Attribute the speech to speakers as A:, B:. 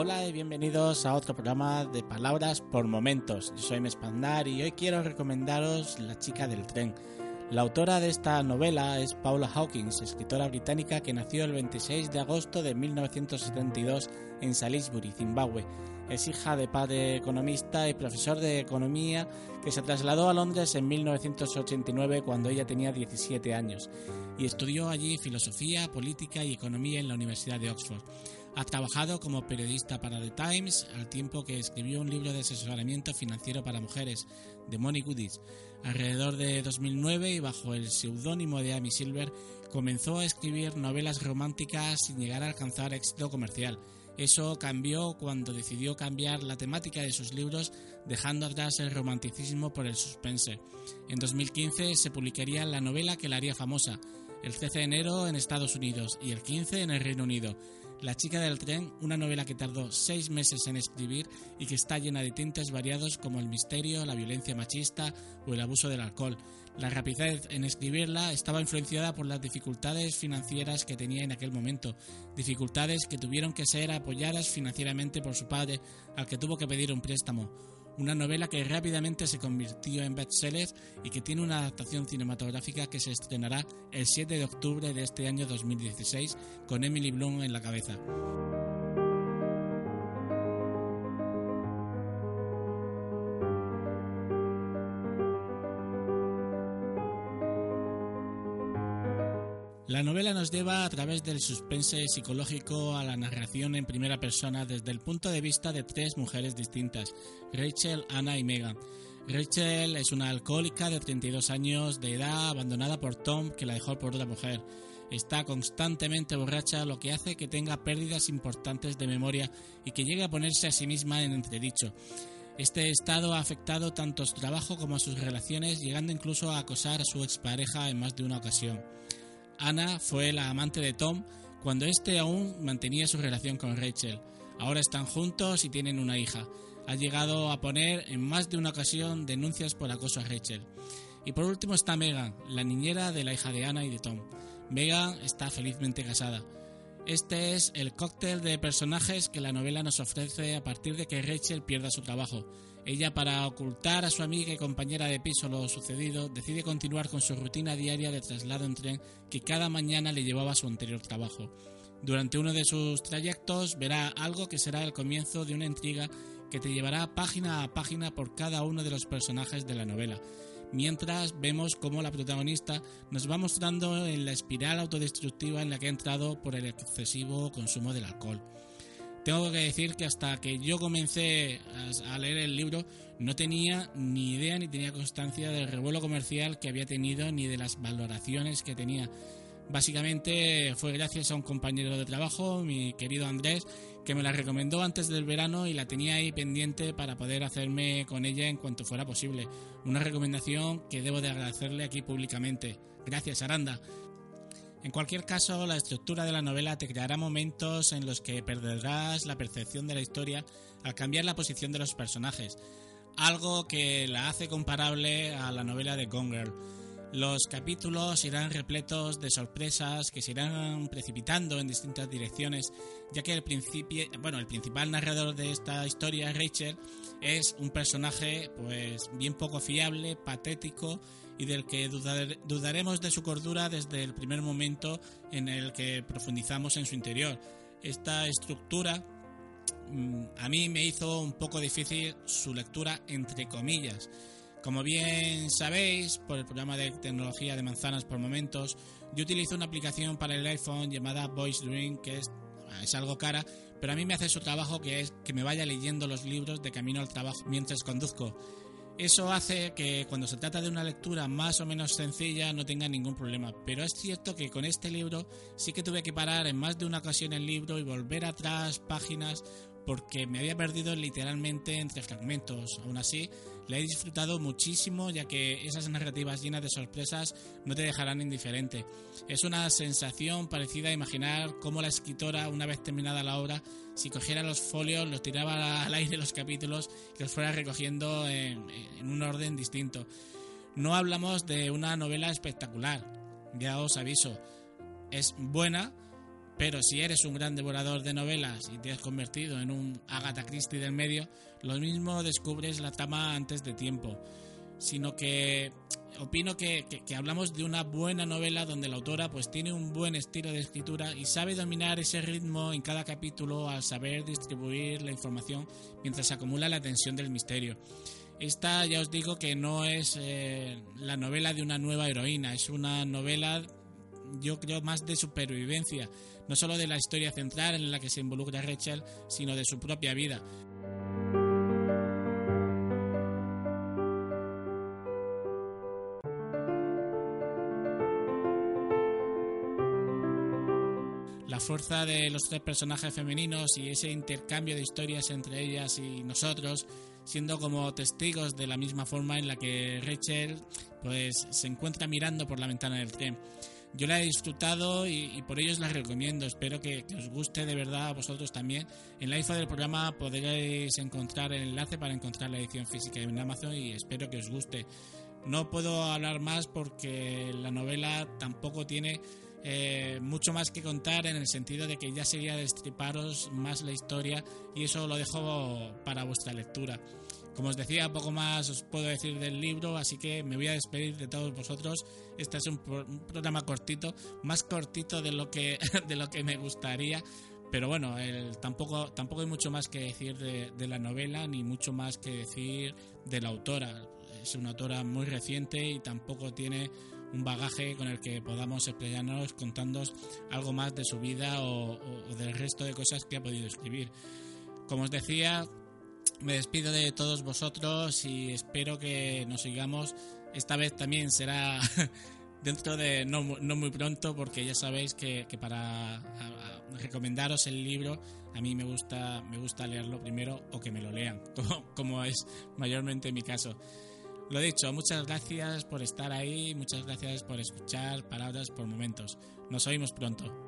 A: Hola y bienvenidos a otro programa de Palabras por Momentos. Yo soy Mespandar y hoy quiero recomendaros La chica del tren. La autora de esta novela es Paula Hawkins, escritora británica que nació el 26 de agosto de 1972 en Salisbury, Zimbabue. Es hija de padre economista y profesor de economía que se trasladó a Londres en 1989 cuando ella tenía 17 años y estudió allí filosofía, política y economía en la Universidad de Oxford. Ha trabajado como periodista para The Times, al tiempo que escribió un libro de asesoramiento financiero para mujeres, The Money Goodies. Alrededor de 2009 y bajo el seudónimo de Amy Silver, comenzó a escribir novelas románticas sin llegar a alcanzar éxito comercial. Eso cambió cuando decidió cambiar la temática de sus libros, dejando atrás el romanticismo por el suspense. En 2015 se publicaría la novela que la haría famosa, el 13 de enero en Estados Unidos y el 15 en el Reino Unido. La chica del tren, una novela que tardó seis meses en escribir y que está llena de tintes variados como el misterio, la violencia machista o el abuso del alcohol. La rapidez en escribirla estaba influenciada por las dificultades financieras que tenía en aquel momento, dificultades que tuvieron que ser apoyadas financieramente por su padre, al que tuvo que pedir un préstamo una novela que rápidamente se convirtió en bestseller y que tiene una adaptación cinematográfica que se estrenará el 7 de octubre de este año 2016 con Emily Bloom en la cabeza. La novela nos lleva a través del suspense psicológico a la narración en primera persona desde el punto de vista de tres mujeres distintas, Rachel, Anna y Megan. Rachel es una alcohólica de 32 años de edad abandonada por Tom que la dejó por otra mujer. Está constantemente borracha, lo que hace que tenga pérdidas importantes de memoria y que llegue a ponerse a sí misma en entredicho. Este estado ha afectado tanto su trabajo como a sus relaciones, llegando incluso a acosar a su expareja en más de una ocasión. Ana fue la amante de Tom cuando éste aún mantenía su relación con Rachel. Ahora están juntos y tienen una hija. Ha llegado a poner en más de una ocasión denuncias por acoso a Rachel. Y por último está Megan, la niñera de la hija de Ana y de Tom. Megan está felizmente casada. Este es el cóctel de personajes que la novela nos ofrece a partir de que Rachel pierda su trabajo. Ella, para ocultar a su amiga y compañera de piso lo sucedido, decide continuar con su rutina diaria de traslado en tren que cada mañana le llevaba a su anterior trabajo. Durante uno de sus trayectos verá algo que será el comienzo de una intriga que te llevará página a página por cada uno de los personajes de la novela, mientras vemos cómo la protagonista nos va mostrando en la espiral autodestructiva en la que ha entrado por el excesivo consumo del alcohol. Tengo que decir que hasta que yo comencé a leer el libro no tenía ni idea ni tenía constancia del revuelo comercial que había tenido ni de las valoraciones que tenía. Básicamente fue gracias a un compañero de trabajo, mi querido Andrés, que me la recomendó antes del verano y la tenía ahí pendiente para poder hacerme con ella en cuanto fuera posible. Una recomendación que debo de agradecerle aquí públicamente. Gracias, Aranda. En cualquier caso, la estructura de la novela te creará momentos en los que perderás la percepción de la historia al cambiar la posición de los personajes, algo que la hace comparable a la novela de Gone Girl. Los capítulos irán repletos de sorpresas que se irán precipitando en distintas direcciones, ya que el, bueno, el principal narrador de esta historia, Rachel, es un personaje pues bien poco fiable, patético y del que dudaremos de su cordura desde el primer momento en el que profundizamos en su interior. Esta estructura mm, a mí me hizo un poco difícil su lectura entre comillas. Como bien sabéis, por el programa de tecnología de manzanas por momentos, yo utilizo una aplicación para el iPhone llamada Voice Dream, que es, es algo cara, pero a mí me hace su trabajo que es que me vaya leyendo los libros de camino al trabajo mientras conduzco. Eso hace que cuando se trata de una lectura más o menos sencilla no tenga ningún problema. Pero es cierto que con este libro sí que tuve que parar en más de una ocasión el libro y volver atrás páginas porque me había perdido literalmente entre fragmentos. Aún así, la he disfrutado muchísimo ya que esas narrativas llenas de sorpresas no te dejarán indiferente. Es una sensación parecida a imaginar cómo la escritora, una vez terminada la obra, si cogiera los folios, los tiraba al aire los capítulos y los fuera recogiendo en, en un orden distinto. No hablamos de una novela espectacular, ya os aviso. Es buena, Pero si eres un gran devorador de novelas y te has convertido en un Agatha Christie del medio, lo mismo descubres la tama antes de tiempo. Sino que opino que, hablamos de una buena novela donde la autora pues tiene un buen estilo de escritura y sabe dominar ese ritmo en cada capítulo al saber distribuir la información mientras acumula la tensión del misterio. Esta ya os digo que no es eh, la novela de una nueva heroína, es una novela yo creo más de supervivencia, no solo de la historia central en la que se involucra Rachel, sino de su propia vida. La fuerza de los tres personajes femeninos y ese intercambio de historias entre ellas y nosotros, siendo como testigos de la misma forma en la que Rachel pues se encuentra mirando por la ventana del tren. Yo la he disfrutado y, por ello os la recomiendo. Espero que, os guste de verdad a vosotros también. En la info del programa podréis encontrar el enlace para encontrar la edición física en Amazon y espero que os guste. No puedo hablar más porque la novela tampoco tiene eh, mucho más que contar en el sentido de que ya sería destriparos más la historia y eso lo dejo para vuestra lectura. Como os decía, poco más os puedo decir del libro, así que me voy a despedir de todos vosotros. Este es un, programa cortito, más cortito de lo que, de lo que me gustaría. Pero bueno, tampoco, tampoco hay mucho más que decir de, de, la novela, ni mucho más que decir de la autora. Es una autora muy reciente y tampoco tiene un bagaje con el que podamos explayarnos contando algo más de su vida o del resto de cosas que ha podido escribir. Como os decía, me despido de todos vosotros y espero que nos sigamos. Esta vez también será dentro de no, muy pronto porque ya sabéis que, para recomendaros el libro a mí me gusta, me gusta leerlo primero o que me lo lean, como, es mayormente mi caso. Lo dicho, muchas gracias por estar ahí, muchas gracias por escuchar palabras por momentos. Nos oímos pronto.